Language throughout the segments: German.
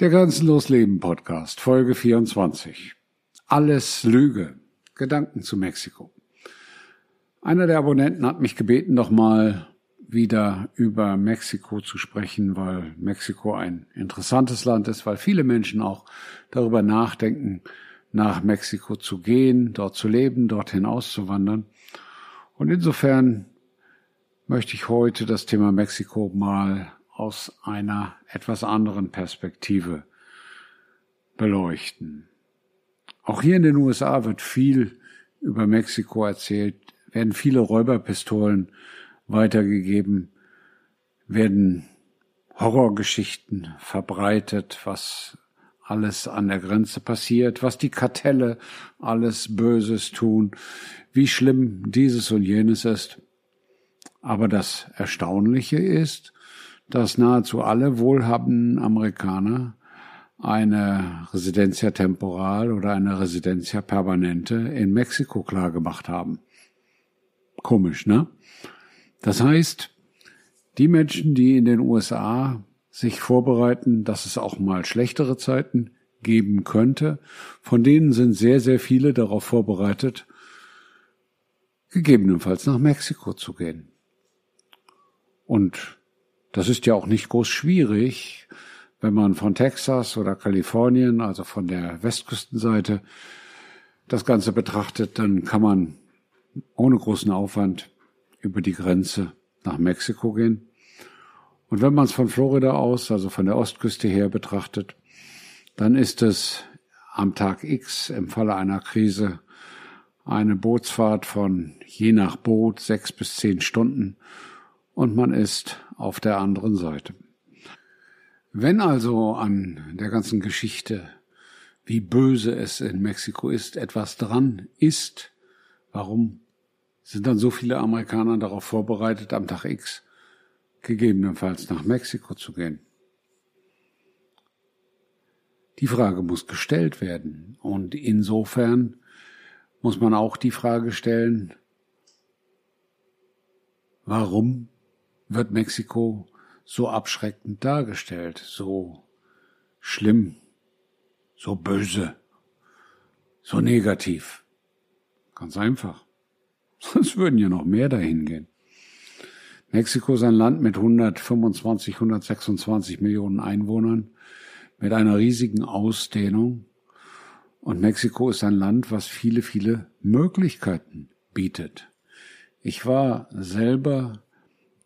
Der Grenzenlos Leben Podcast, Folge 24. Alles Lüge. Gedanken zu Mexiko. Einer der Abonnenten hat mich gebeten, nochmal wieder über Mexiko zu sprechen, weil Mexiko ein interessantes Land ist, weil viele Menschen auch darüber nachdenken, nach Mexiko zu gehen, dort zu leben, dorthin auszuwandern. Und insofern möchte ich heute das Thema Mexiko mal aus einer etwas anderen Perspektive beleuchten. Auch hier in den USA wird viel über Mexiko erzählt, werden viele Räuberpistolen weitergegeben, werden Horrorgeschichten verbreitet, was alles an der Grenze passiert, was die Kartelle alles Böses tun, wie schlimm dieses und jenes ist. Aber das Erstaunliche ist, dass nahezu alle wohlhabenden Amerikaner eine Residencia temporal oder eine Residencia permanente in Mexiko klargemacht haben. Komisch, ne? Das heißt, die Menschen, die in den USA sich vorbereiten, dass es auch mal schlechtere Zeiten geben könnte, von denen sind sehr, sehr viele darauf vorbereitet, gegebenenfalls nach Mexiko zu gehen. Und das ist ja auch nicht groß schwierig, wenn man von Texas oder Kalifornien, also von der Westküstenseite, das Ganze betrachtet, dann kann man ohne großen Aufwand über die Grenze nach Mexiko gehen. Und wenn man es von Florida aus, also von der Ostküste her betrachtet, dann ist es am Tag X im Falle einer Krise eine Bootsfahrt von je nach Boot sechs bis zehn Stunden und man ist auf der anderen Seite. Wenn also an der ganzen Geschichte, wie böse es in Mexiko ist, etwas dran ist, warum sind dann so viele Amerikaner darauf vorbereitet, am Tag X gegebenenfalls nach Mexiko zu gehen? Die Frage muss gestellt werden. Und insofern muss man auch die Frage stellen, warum wird Mexiko so abschreckend dargestellt, so schlimm, so böse, so negativ. Ganz einfach. Sonst würden ja noch mehr dahin gehen. Mexiko ist ein Land mit 125, 126 Millionen Einwohnern, mit einer riesigen Ausdehnung. Und Mexiko ist ein Land, was viele, viele Möglichkeiten bietet. Ich war selber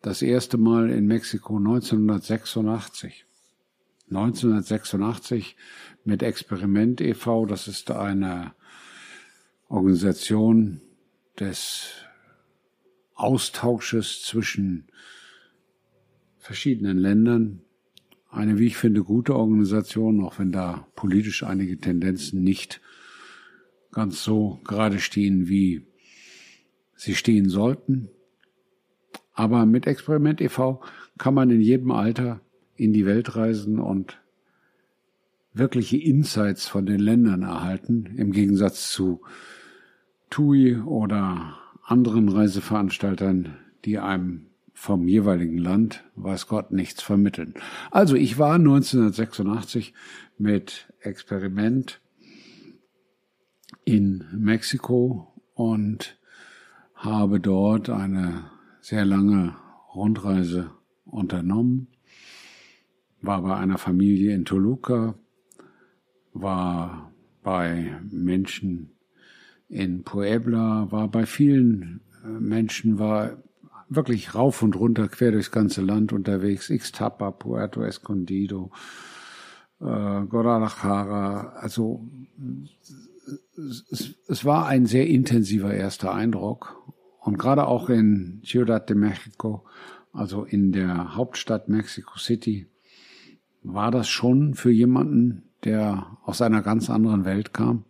das erste Mal in Mexiko 1986. 1986 mit Experiment e.V., das ist eine Organisation des Austausches zwischen verschiedenen Ländern. Eine, wie ich finde, gute Organisation, auch wenn da politisch einige Tendenzen nicht ganz so gerade stehen, wie sie stehen sollten. Aber mit Experiment e.V. kann man in jedem Alter in die Welt reisen und wirkliche Insights von den Ländern erhalten, im Gegensatz zu TUI oder anderen Reiseveranstaltern, die einem vom jeweiligen Land, weiß Gott, nichts vermitteln. Also ich war 1986 mit Experiment in Mexiko und habe dort eine sehr lange Rundreise unternommen, war bei einer Familie in Toluca, war bei Menschen in Puebla, war bei vielen äh, Menschen, war wirklich rauf und runter quer durchs ganze Land unterwegs, Ixtapa, Puerto Escondido, äh, Guadalajara, also es, es war ein sehr intensiver erster Eindruck und gerade auch in Ciudad de Mexico, also in der Hauptstadt Mexico City, war das schon für jemanden, der aus einer ganz anderen Welt kam,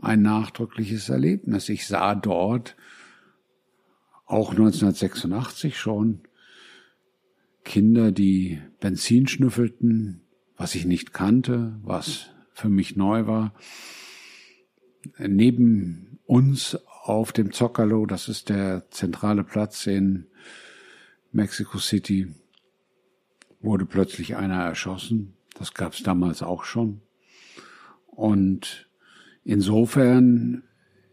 ein nachdrückliches Erlebnis. Ich sah dort auch 1986 schon Kinder, die Benzin schnüffelten, was ich nicht kannte, was für mich neu war. Neben uns auf dem Zocalo, das ist der zentrale Platz in Mexico City, wurde plötzlich einer erschossen. Das gab es damals auch schon. Und insofern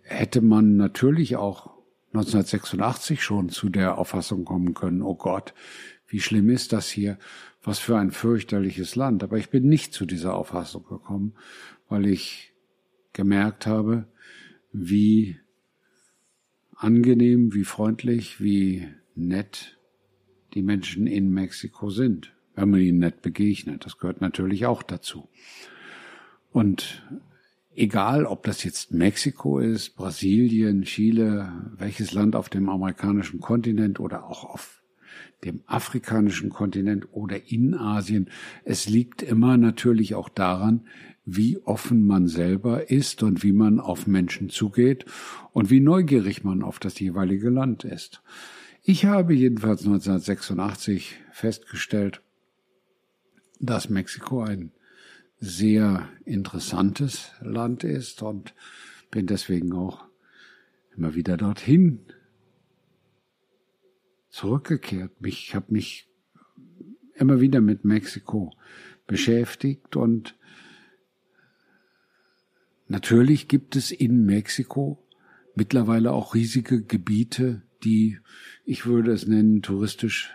hätte man natürlich auch 1986 schon zu der Auffassung kommen können, oh Gott, wie schlimm ist das hier, was für ein fürchterliches Land. Aber ich bin nicht zu dieser Auffassung gekommen, weil ich gemerkt habe, wie angenehm, wie freundlich, wie nett die Menschen in Mexiko sind, wenn man ihnen nett begegnet. Das gehört natürlich auch dazu. Und egal, ob das jetzt Mexiko ist, Brasilien, Chile, welches Land auf dem amerikanischen Kontinent oder auch auf dem afrikanischen Kontinent oder in Asien, es liegt immer natürlich auch daran, wie offen man selber ist und wie man auf Menschen zugeht und wie neugierig man auf das jeweilige Land ist. Ich habe jedenfalls 1986 festgestellt, dass Mexiko ein sehr interessantes Land ist und bin deswegen auch immer wieder dorthin zurückgekehrt. Ich habe mich immer wieder mit Mexiko beschäftigt und natürlich gibt es in Mexiko mittlerweile auch riesige Gebiete, die, ich würde es nennen, touristisch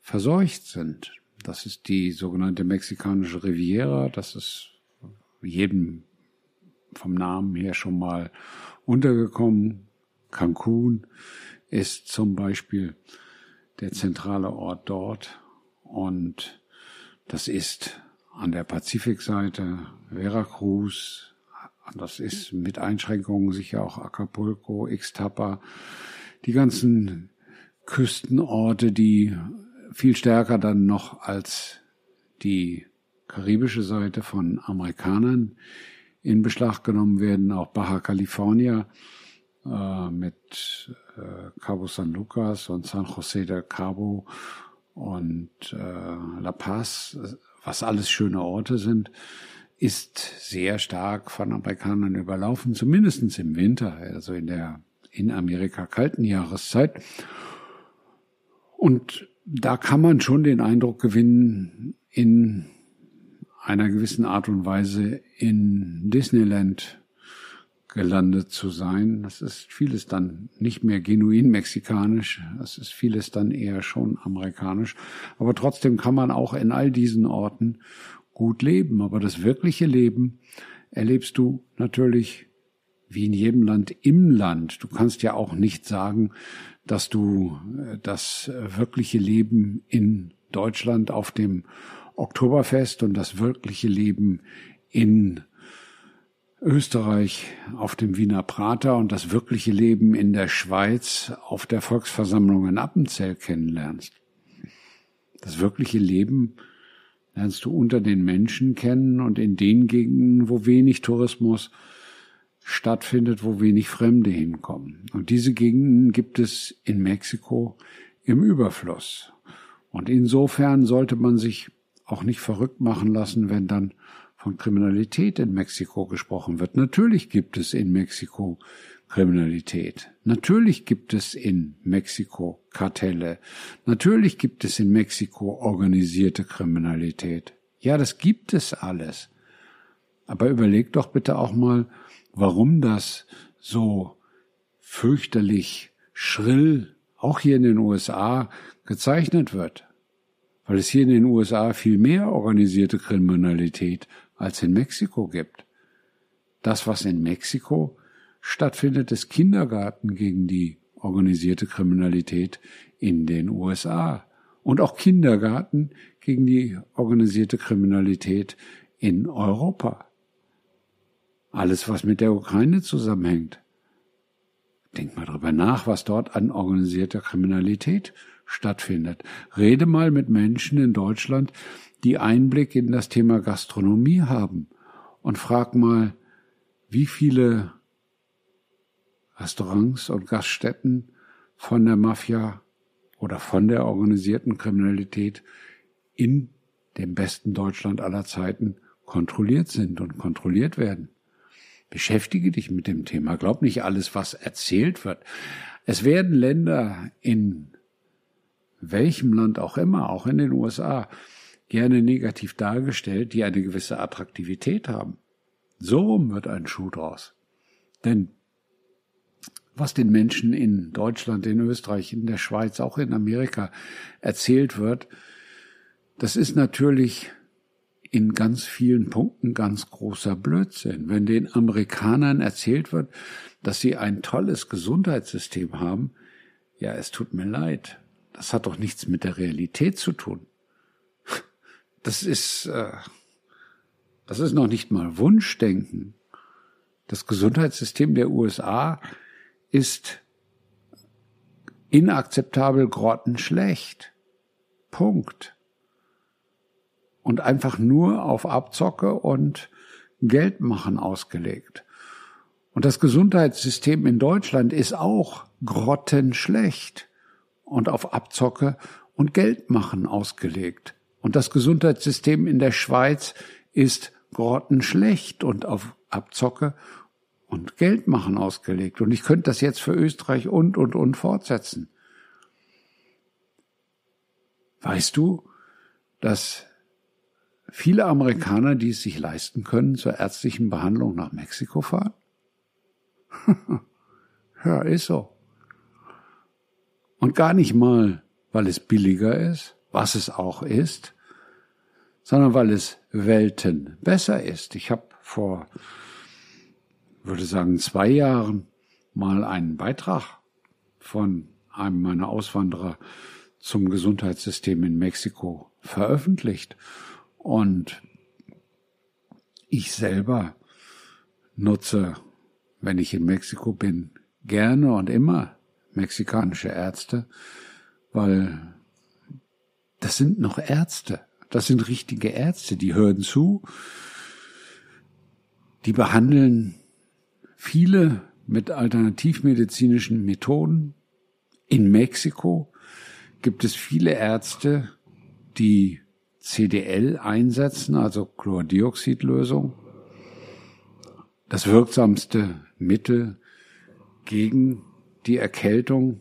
verseucht sind. Das ist die sogenannte mexikanische Riviera. Das ist jedem vom Namen her schon mal untergekommen. Cancun ist zum Beispiel der zentrale Ort dort und das ist an der Pazifikseite Veracruz, das ist mit Einschränkungen sicher auch Acapulco, Ixtapa, die ganzen Küstenorte, die viel stärker dann noch als die karibische Seite von Amerikanern in Beschlag genommen werden, auch Baja California äh, mit äh, Cabo San Lucas und San José del Cabo und äh, La Paz, was alles schöne Orte sind, ist sehr stark von Amerikanern überlaufen, zumindestens im Winter, also in der in Amerika kalten Jahreszeit. Und da kann man schon den Eindruck gewinnen, in einer gewissen Art und Weise in Disneyland gelandet zu sein. Das ist vieles dann nicht mehr genuin mexikanisch, das ist vieles dann eher schon amerikanisch. Aber trotzdem kann man auch in all diesen Orten gut leben. Aber das wirkliche Leben erlebst du natürlich wie in jedem Land im Land. Du kannst ja auch nicht sagen, dass du äh, das wirkliche Leben in Deutschland auf dem Oktoberfest und das wirkliche Leben in Österreich auf dem Wiener Prater und das wirkliche Leben in der Schweiz auf der Volksversammlung in Appenzell kennenlernst. Das wirkliche Leben lernst du unter den Menschen kennen und in den Gegenden, wo wenig Tourismus stattfindet, wo wenig Fremde hinkommen. Und diese Gegenden gibt es in Mexiko im Überfluss. Und insofern sollte man sich auch nicht verrückt machen lassen, wenn dann von Kriminalität in Mexiko gesprochen wird. Natürlich gibt es in Mexiko Kriminalität. Natürlich gibt es in Mexiko Kartelle. Natürlich gibt es in Mexiko organisierte Kriminalität. Ja, das gibt es alles. Aber überleg doch bitte auch mal, warum das so fürchterlich schrill auch hier in den USA gezeichnet wird. Weil es hier in den USA viel mehr organisierte Kriminalität als in Mexiko gibt. Das, was in Mexiko stattfindet, ist Kindergarten gegen die organisierte Kriminalität in den USA und auch Kindergarten gegen die organisierte Kriminalität in Europa. Alles, was mit der Ukraine zusammenhängt. Denk mal drüber nach, was dort an organisierter Kriminalität stattfindet. Rede mal mit Menschen in Deutschland, die Einblick in das Thema Gastronomie haben und frag mal, wie viele Restaurants und Gaststätten von der Mafia oder von der organisierten Kriminalität in dem besten Deutschland aller Zeiten kontrolliert sind und kontrolliert werden. Beschäftige dich mit dem Thema. Glaub nicht alles, was erzählt wird. Es werden Länder in welchem Land auch immer, auch in den USA, gerne negativ dargestellt, die eine gewisse Attraktivität haben. So wird ein Schuh draus. Denn was den Menschen in Deutschland, in Österreich, in der Schweiz, auch in Amerika erzählt wird, das ist natürlich in ganz vielen Punkten ganz großer Blödsinn. Wenn den Amerikanern erzählt wird, dass sie ein tolles Gesundheitssystem haben, ja, es tut mir leid. Das hat doch nichts mit der Realität zu tun. Das ist, äh, das ist noch nicht mal Wunschdenken. Das Gesundheitssystem der USA ist inakzeptabel grottenschlecht. Punkt. Und einfach nur auf Abzocke und Geldmachen ausgelegt. Und das Gesundheitssystem in Deutschland ist auch grottenschlecht und auf Abzocke und Geldmachen ausgelegt. Und das Gesundheitssystem in der Schweiz ist grottenschlecht und auf Abzocke und Geld machen ausgelegt. Und ich könnte das jetzt für Österreich und, und, und fortsetzen. Weißt du, dass viele Amerikaner, die es sich leisten können, zur ärztlichen Behandlung nach Mexiko fahren? ja, ist so. Und gar nicht mal, weil es billiger ist, was es auch ist, sondern weil es Welten besser ist. Ich habe vor würde sagen, zwei Jahren mal einen Beitrag von einem meiner Auswanderer zum Gesundheitssystem in Mexiko veröffentlicht. Und ich selber nutze, wenn ich in Mexiko bin, gerne und immer mexikanische Ärzte, weil das sind noch Ärzte. Das sind richtige Ärzte, die hören zu, die behandeln viele mit alternativmedizinischen Methoden. In Mexiko gibt es viele Ärzte, die CDL einsetzen, also Chlordioxidlösung. Das wirksamste Mittel gegen die Erkältung,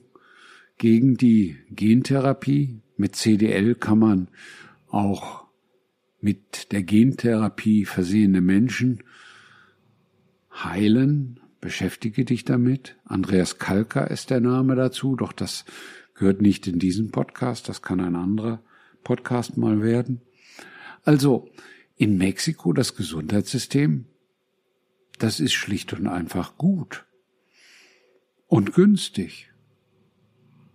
gegen die Gentherapie. Mit CDL kann man auch mit der Gentherapie versehene Menschen heilen, beschäftige dich damit. Andreas Kalker ist der Name dazu, doch das gehört nicht in diesen Podcast, das kann ein anderer Podcast mal werden. Also, in Mexiko das Gesundheitssystem, das ist schlicht und einfach gut und günstig.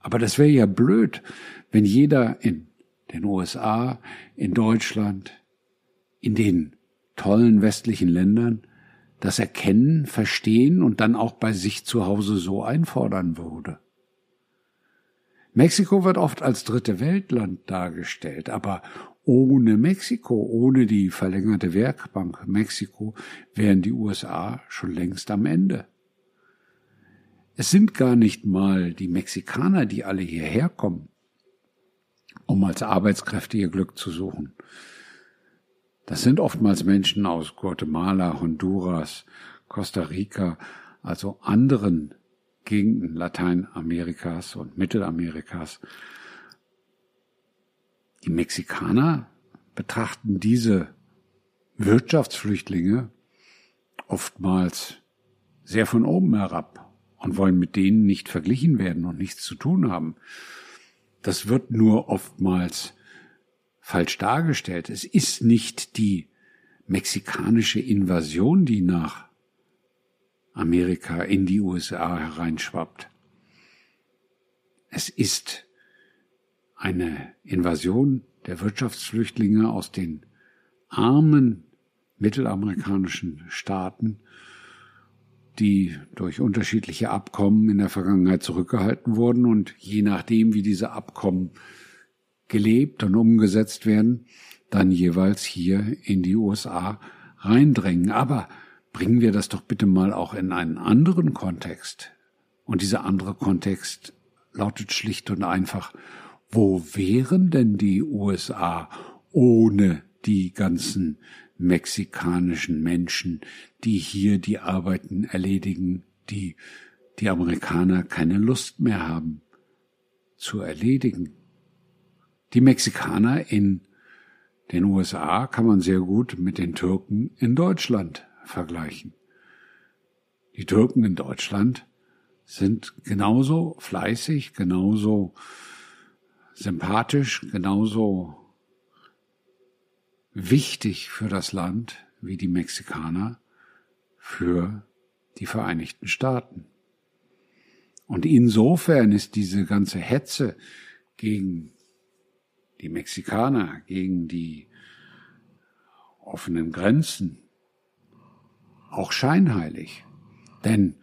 Aber das wäre ja blöd, wenn jeder in den USA, in Deutschland, in den tollen westlichen Ländern das erkennen, verstehen und dann auch bei sich zu Hause so einfordern würde. Mexiko wird oft als dritte Weltland dargestellt, aber ohne Mexiko, ohne die verlängerte Werkbank Mexiko, wären die USA schon längst am Ende. Es sind gar nicht mal die Mexikaner, die alle hierher kommen, um als Arbeitskräfte ihr Glück zu suchen. Das sind oftmals Menschen aus Guatemala, Honduras, Costa Rica, also anderen Gegenden Lateinamerikas und Mittelamerikas. Die Mexikaner betrachten diese Wirtschaftsflüchtlinge oftmals sehr von oben herab und wollen mit denen nicht verglichen werden und nichts zu tun haben. Das wird nur oftmals falsch dargestellt. Es ist nicht die mexikanische Invasion, die nach Amerika in die USA hereinschwappt. Es ist eine Invasion der Wirtschaftsflüchtlinge aus den armen mittelamerikanischen Staaten, die durch unterschiedliche Abkommen in der Vergangenheit zurückgehalten wurden und je nachdem, wie diese Abkommen gelebt und umgesetzt werden, dann jeweils hier in die USA reindrängen. Aber bringen wir das doch bitte mal auch in einen anderen Kontext. Und dieser andere Kontext lautet schlicht und einfach, wo wären denn die USA ohne die ganzen mexikanischen Menschen, die hier die Arbeiten erledigen, die die Amerikaner keine Lust mehr haben zu erledigen? Die Mexikaner in den USA kann man sehr gut mit den Türken in Deutschland vergleichen. Die Türken in Deutschland sind genauso fleißig, genauso sympathisch, genauso wichtig für das Land wie die Mexikaner für die Vereinigten Staaten. Und insofern ist diese ganze Hetze gegen die Mexikaner, gegen die offenen Grenzen auch scheinheilig. Denn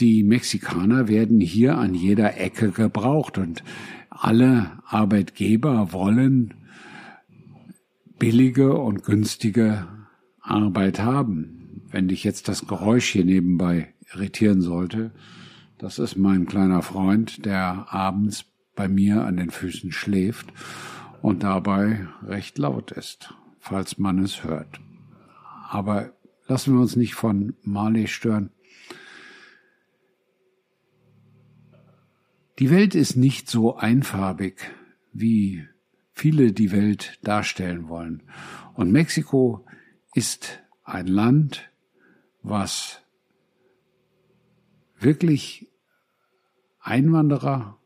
die Mexikaner werden hier an jeder Ecke gebraucht und alle Arbeitgeber wollen billige und günstige Arbeit haben. Wenn dich jetzt das Geräusch hier nebenbei irritieren sollte, das ist mein kleiner Freund, der abends bei mir an den Füßen schläft und dabei recht laut ist, falls man es hört. Aber lassen wir uns nicht von Marley stören. Die Welt ist nicht so einfarbig, wie viele die Welt darstellen wollen. Und Mexiko ist ein Land, was wirklich Einwanderer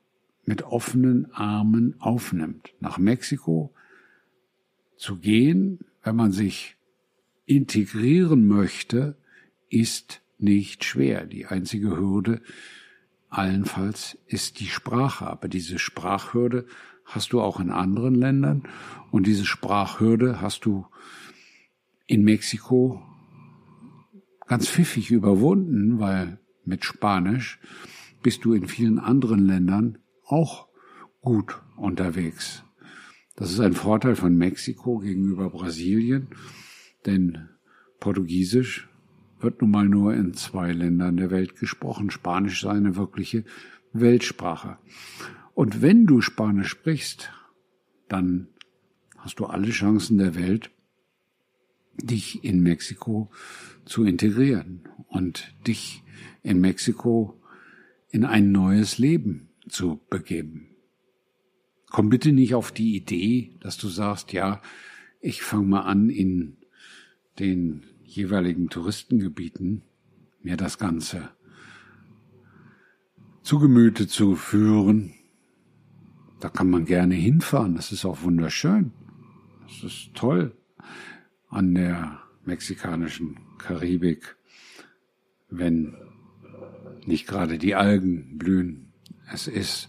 mit offenen Armen aufnimmt. Nach Mexiko zu gehen, wenn man sich integrieren möchte, ist nicht schwer. Die einzige Hürde allenfalls ist die Sprache. Aber diese Sprachhürde hast du auch in anderen Ländern und diese Sprachhürde hast du in Mexiko ganz pfiffig überwunden, weil mit Spanisch bist du in vielen anderen Ländern auch gut unterwegs. Das ist ein Vorteil von Mexiko gegenüber Brasilien, denn Portugiesisch wird nun mal nur in zwei Ländern der Welt gesprochen. Spanisch sei eine wirkliche Weltsprache. Und wenn du Spanisch sprichst, dann hast du alle Chancen der Welt, dich in Mexiko zu integrieren und dich in Mexiko in ein neues Leben zu begeben. Komm bitte nicht auf die Idee, dass du sagst, ja, ich fange mal an, in den jeweiligen Touristengebieten mir das Ganze zu Gemüte zu führen. Da kann man gerne hinfahren, das ist auch wunderschön. Das ist toll an der mexikanischen Karibik, wenn nicht gerade die Algen blühen. Es ist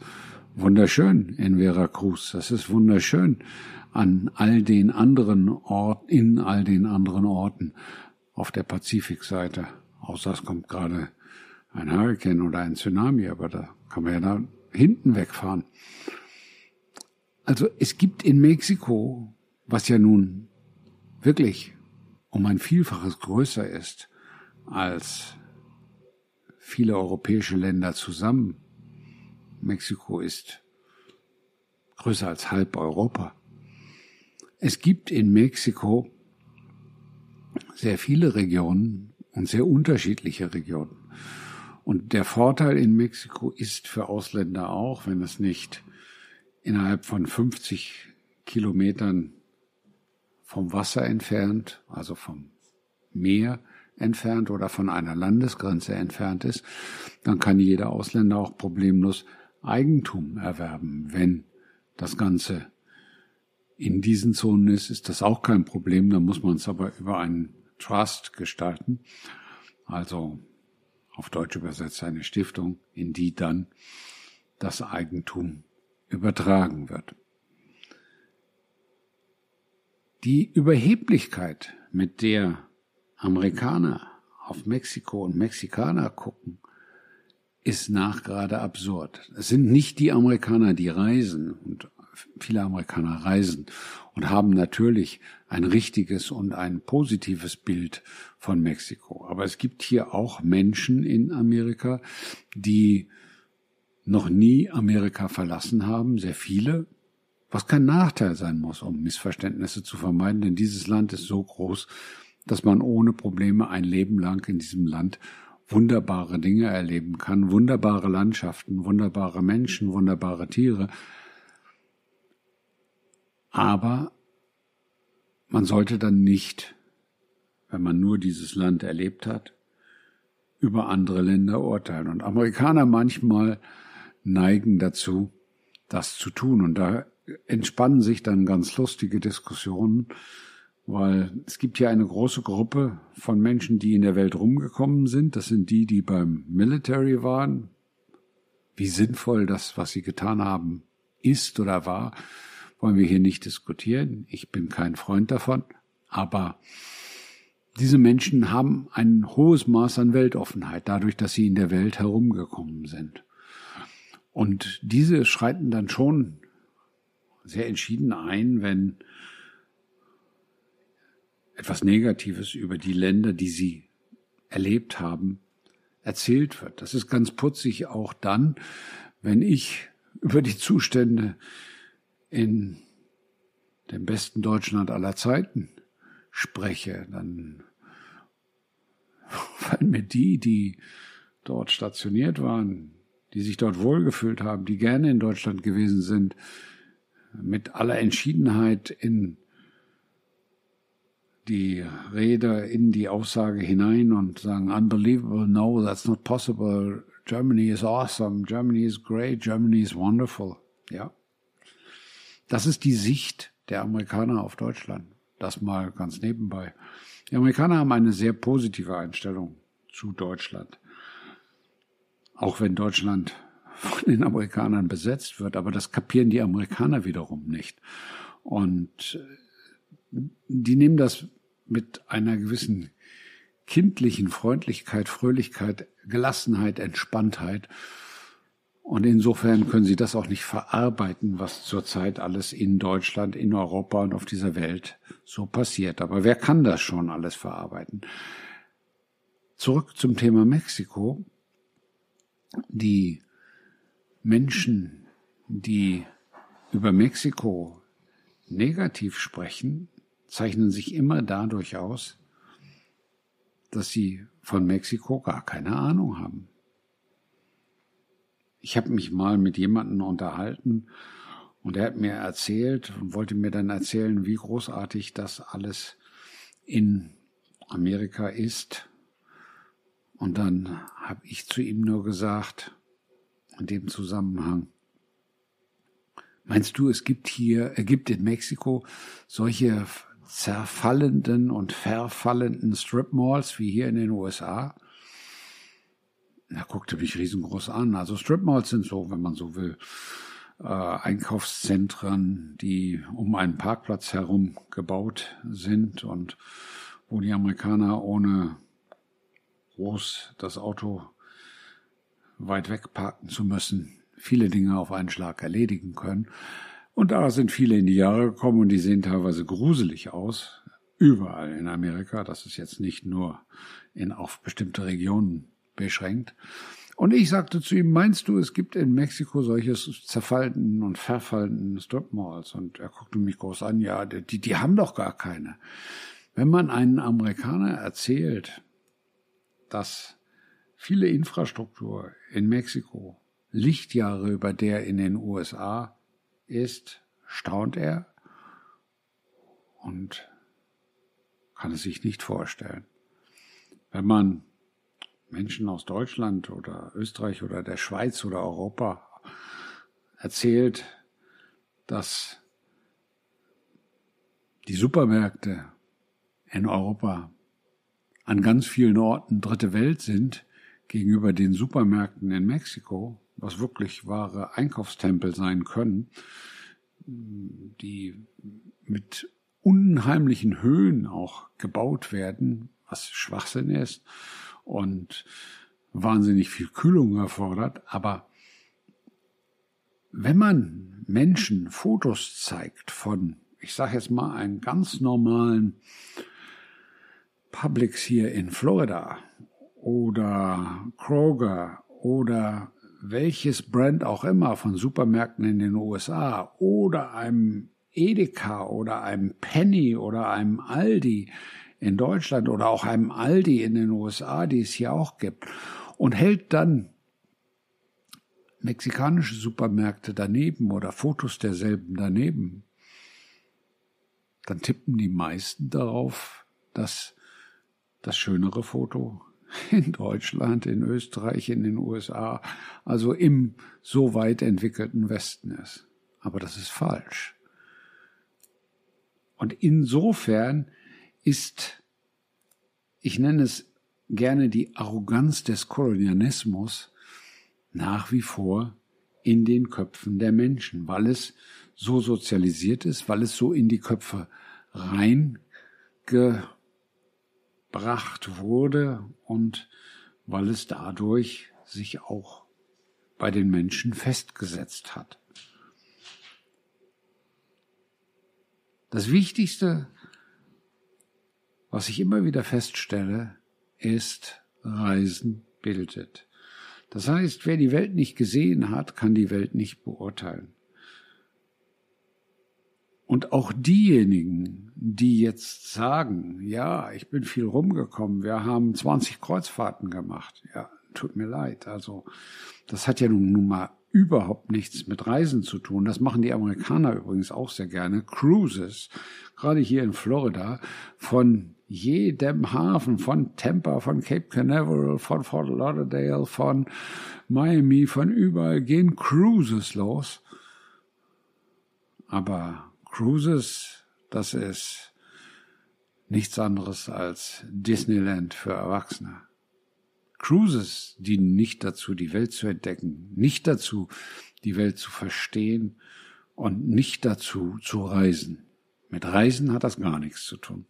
wunderschön in Veracruz, das ist wunderschön an all den anderen Orten, in all den anderen Orten auf der Pazifikseite. Außer es kommt gerade ein Hurricane oder ein Tsunami, aber da kann man ja da hinten wegfahren. Also es gibt in Mexiko, was ja nun wirklich um ein Vielfaches größer ist als viele europäische Länder zusammen. Mexiko ist größer als halb Europa. Es gibt in Mexiko sehr viele Regionen und sehr unterschiedliche Regionen. Und der Vorteil in Mexiko ist für Ausländer auch, wenn es nicht innerhalb von 50 Kilometern vom Wasser entfernt, also vom Meer entfernt oder von einer Landesgrenze entfernt ist, dann kann jeder Ausländer auch problemlos Eigentum erwerben. Wenn das Ganze in diesen Zonen ist, ist das auch kein Problem. Da muss man es aber über einen Trust gestalten. Also auf Deutsch übersetzt eine Stiftung, in die dann das Eigentum übertragen wird. Die Überheblichkeit, mit der Amerikaner auf Mexiko und Mexikaner gucken, ist nachgerade absurd. Es sind nicht die Amerikaner, die reisen und viele Amerikaner reisen und haben natürlich ein richtiges und ein positives Bild von Mexiko. Aber es gibt hier auch Menschen in Amerika, die noch nie Amerika verlassen haben, sehr viele, was kein Nachteil sein muss, um Missverständnisse zu vermeiden, denn dieses Land ist so groß, dass man ohne Probleme ein Leben lang in diesem Land wunderbare Dinge erleben kann, wunderbare Landschaften, wunderbare Menschen, wunderbare Tiere, aber man sollte dann nicht, wenn man nur dieses Land erlebt hat, über andere Länder urteilen. Und Amerikaner manchmal neigen dazu, das zu tun. Und da entspannen sich dann ganz lustige Diskussionen, weil es gibt ja eine große Gruppe von Menschen, die in der Welt rumgekommen sind. Das sind die, die beim Military waren. Wie sinnvoll das, was sie getan haben, ist oder war, wollen wir hier nicht diskutieren. Ich bin kein Freund davon. Aber diese Menschen haben ein hohes Maß an Weltoffenheit, dadurch, dass sie in der Welt herumgekommen sind. Und diese schreiten dann schon sehr entschieden ein, wenn etwas Negatives über die Länder, die sie erlebt haben, erzählt wird. Das ist ganz putzig auch dann, wenn ich über die Zustände in dem besten Deutschland aller Zeiten spreche, dann fallen mir die, die dort stationiert waren, die sich dort wohlgefühlt haben, die gerne in Deutschland gewesen sind, mit aller Entschiedenheit in die Rede, in die Aussage hinein und sagen, unbelievable, no, that's not possible, Germany is awesome, Germany is great, Germany is wonderful. Ja. Das ist die Sicht der Amerikaner auf Deutschland. Das mal ganz nebenbei. Die Amerikaner haben eine sehr positive Einstellung zu Deutschland. Auch wenn Deutschland von den Amerikanern besetzt wird, aber das kapieren die Amerikaner wiederum nicht. Und äh, die nehmen das mit einer gewissen kindlichen Freundlichkeit, Fröhlichkeit, Gelassenheit, Entspanntheit. Und insofern können sie das auch nicht verarbeiten, was zurzeit alles in Deutschland, in Europa und auf dieser Welt so passiert. Aber wer kann das schon alles verarbeiten? Zurück zum Thema Mexiko. Die Menschen, die über Mexiko negativ sprechen, zeichnen sich immer dadurch aus, dass sie von Mexiko gar keine Ahnung haben. Ich habe mich mal mit jemandem unterhalten und er hat mir erzählt und wollte mir dann erzählen, wie großartig das alles in Amerika ist. Und dann habe ich zu ihm nur gesagt, in dem Zusammenhang, meinst du, es gibt hier, es gibt in Mexiko solche zerfallenden und verfallenden Strip-Malls wie hier in den USA? Er guckte mich riesengroß an. Also Strip-Malls sind so, wenn man so will, äh, Einkaufszentren, die um einen Parkplatz herum gebaut sind und wo die Amerikaner ohne groß das Auto weit weg parken zu müssen, viele Dinge auf einen Schlag erledigen können. Und da sind viele in die Jahre gekommen und die sehen teilweise gruselig aus. Überall in Amerika. Das ist jetzt nicht nur in auf bestimmte Regionen beschränkt. Und ich sagte zu ihm, meinst du, es gibt in Mexiko solches zerfallenden und verfallenden Stripmalls? Und er guckte mich groß an, ja, die, die haben doch gar keine. Wenn man einen Amerikaner erzählt, dass viele Infrastruktur in Mexiko Lichtjahre über der in den USA ist, staunt er und kann es sich nicht vorstellen. Wenn man Menschen aus Deutschland oder Österreich oder der Schweiz oder Europa erzählt, dass die Supermärkte in Europa an ganz vielen Orten dritte Welt sind gegenüber den Supermärkten in Mexiko, was wirklich wahre Einkaufstempel sein können, die mit unheimlichen Höhen auch gebaut werden, was Schwachsinn ist und wahnsinnig viel Kühlung erfordert. Aber wenn man Menschen Fotos zeigt von, ich sage jetzt mal, einen ganz normalen Publix hier in Florida oder Kroger oder welches Brand auch immer von Supermärkten in den USA oder einem Edeka oder einem Penny oder einem Aldi in Deutschland oder auch einem Aldi in den USA, die es hier auch gibt, und hält dann mexikanische Supermärkte daneben oder Fotos derselben daneben, dann tippen die meisten darauf, dass das schönere Foto in Deutschland, in Österreich, in den USA, also im so weit entwickelten Westen ist. Aber das ist falsch. Und insofern ist, ich nenne es gerne die Arroganz des Kolonialismus nach wie vor in den Köpfen der Menschen, weil es so sozialisiert ist, weil es so in die Köpfe reingebracht wurde und weil es dadurch sich auch bei den Menschen festgesetzt hat. Das Wichtigste, was ich immer wieder feststelle, ist, Reisen bildet. Das heißt, wer die Welt nicht gesehen hat, kann die Welt nicht beurteilen. Und auch diejenigen, die jetzt sagen, ja, ich bin viel rumgekommen, wir haben 20 Kreuzfahrten gemacht, ja, tut mir leid. Also, das hat ja nun, nun mal überhaupt nichts mit Reisen zu tun. Das machen die Amerikaner übrigens auch sehr gerne. Cruises, gerade hier in Florida, von jedem Hafen, von Tampa, von Cape Canaveral, von Fort Lauderdale, von Miami, von überall gehen Cruises los. Aber Cruises, das ist nichts anderes als Disneyland für Erwachsene. Cruises dienen nicht dazu, die Welt zu entdecken, nicht dazu, die Welt zu verstehen und nicht dazu, zu reisen. Mit Reisen hat das gar nichts zu tun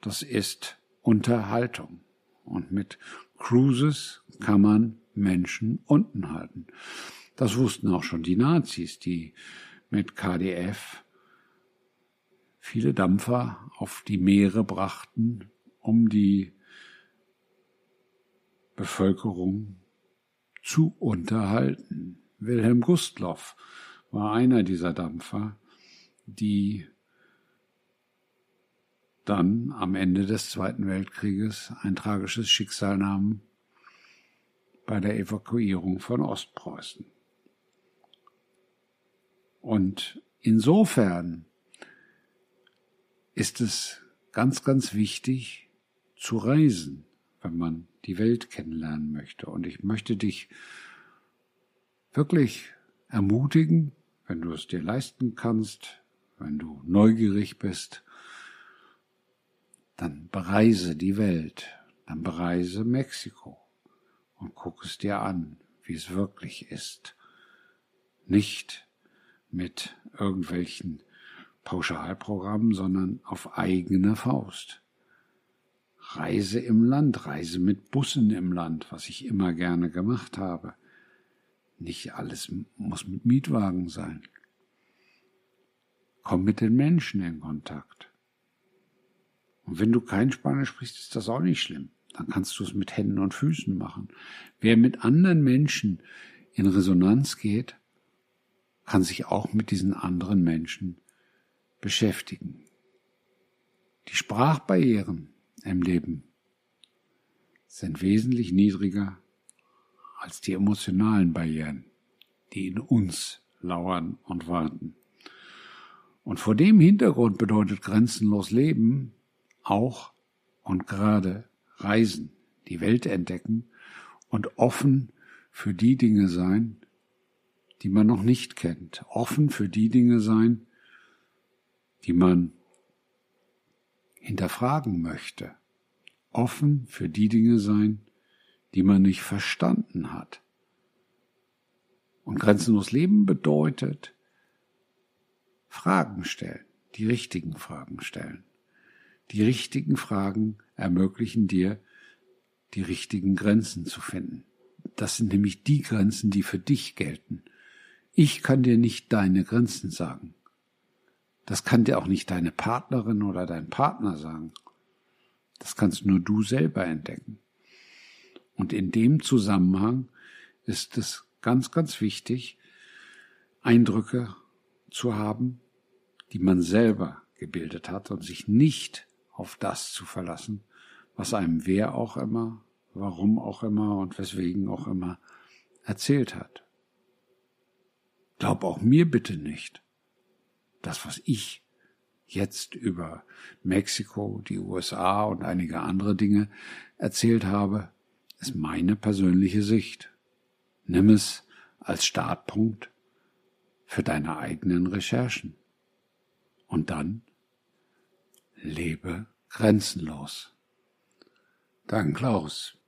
das ist Unterhaltung. Und mit Cruises kann man Menschen unten halten. Das wussten auch schon die Nazis, die mit KDF viele Dampfer auf die Meere brachten, um die Bevölkerung zu unterhalten. Wilhelm Gustloff war einer dieser Dampfer, die dann am Ende des Zweiten Weltkrieges ein tragisches Schicksal nahmen bei der Evakuierung von Ostpreußen. Und insofern ist es ganz, ganz wichtig zu reisen, wenn man die Welt kennenlernen möchte. Und ich möchte dich wirklich ermutigen, wenn du es dir leisten kannst, wenn du neugierig bist, dann bereise die Welt, dann bereise Mexiko und guck es dir an, wie es wirklich ist. Nicht mit irgendwelchen Pauschalprogrammen, sondern auf eigene Faust. Reise im Land, reise mit Bussen im Land, was ich immer gerne gemacht habe. Nicht alles muss mit Mietwagen sein. Komm mit den Menschen in Kontakt. Und wenn du kein Spanisch sprichst, ist das auch nicht schlimm. Dann kannst du es mit Händen und Füßen machen. Wer mit anderen Menschen in Resonanz geht, kann sich auch mit diesen anderen Menschen beschäftigen. Die Sprachbarrieren im Leben sind wesentlich niedriger als die emotionalen Barrieren, die in uns lauern und warten. Und vor dem Hintergrund bedeutet grenzenlos Leben auch und gerade reisen, die Welt entdecken und offen für die Dinge sein, die man noch nicht kennt, offen für die Dinge sein, die man hinterfragen möchte, offen für die Dinge sein, die man nicht verstanden hat. Und grenzenlos Leben bedeutet Fragen stellen, die richtigen Fragen stellen. Die richtigen Fragen ermöglichen dir, die richtigen Grenzen zu finden. Das sind nämlich die Grenzen, die für dich gelten. Ich kann dir nicht deine Grenzen sagen. Das kann dir auch nicht deine Partnerin oder dein Partner sagen. Das kannst nur du selber entdecken. Und in dem Zusammenhang ist es ganz, ganz wichtig, Eindrücke zu haben, die man selber gebildet hat und sich nicht auf das zu verlassen, was einem wer auch immer, warum auch immer und weswegen auch immer erzählt hat. Glaub auch mir bitte nicht. Das, was ich jetzt über Mexiko, die USA und einige andere Dinge erzählt habe, ist meine persönliche Sicht. Nimm es als Startpunkt für deine eigenen Recherchen. Und dann lebe grenzenlos. Dein Klaus.